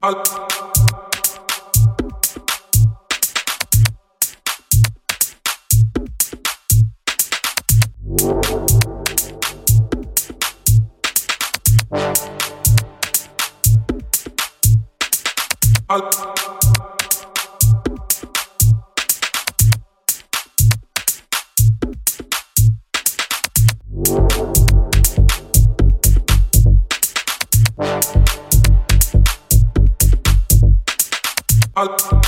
Out. I'll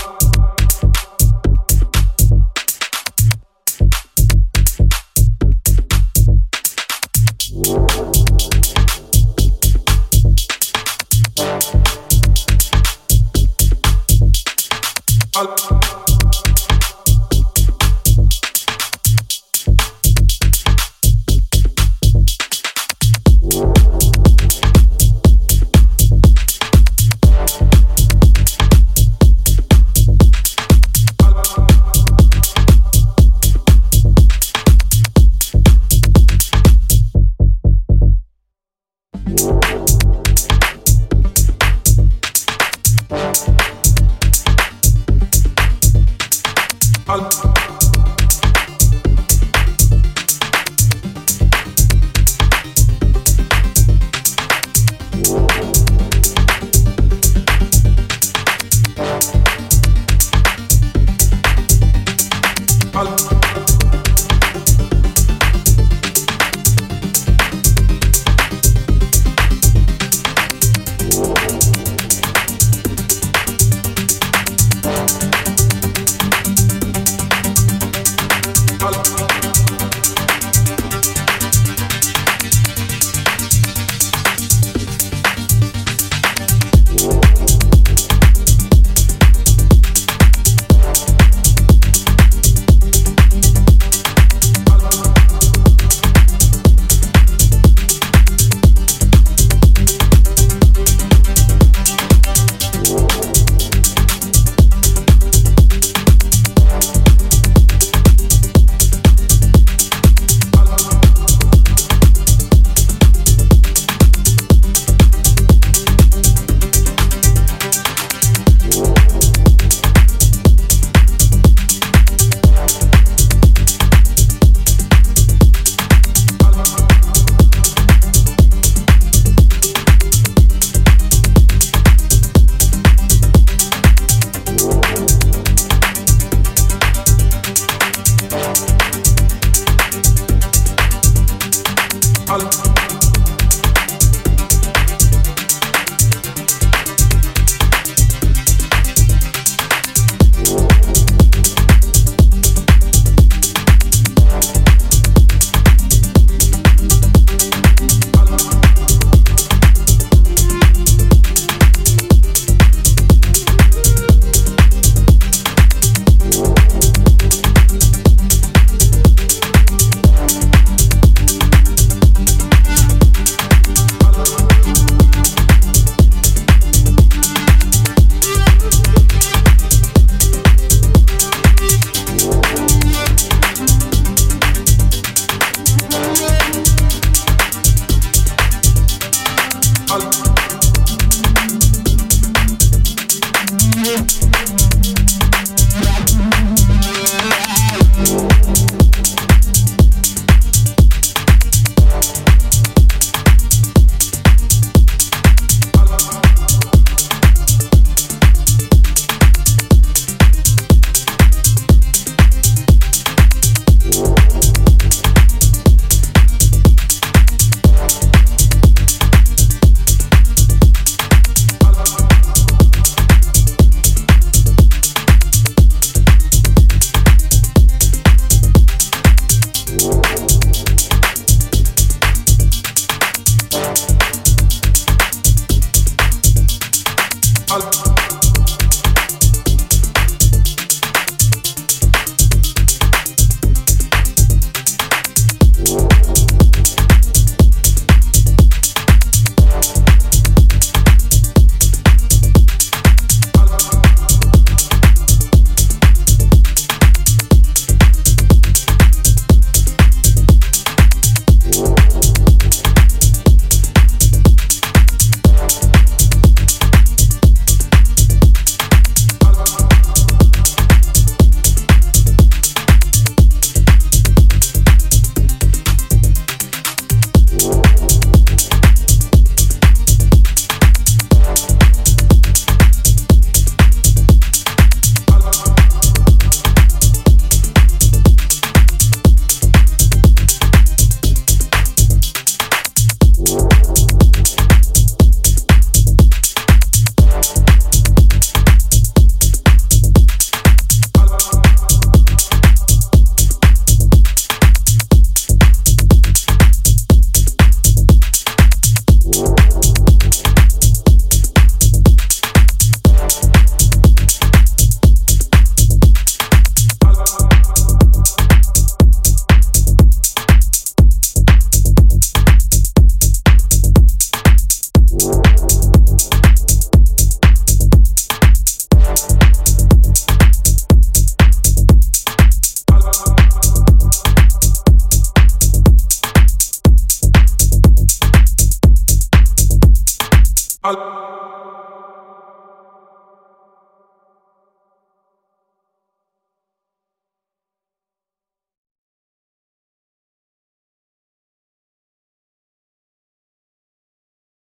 I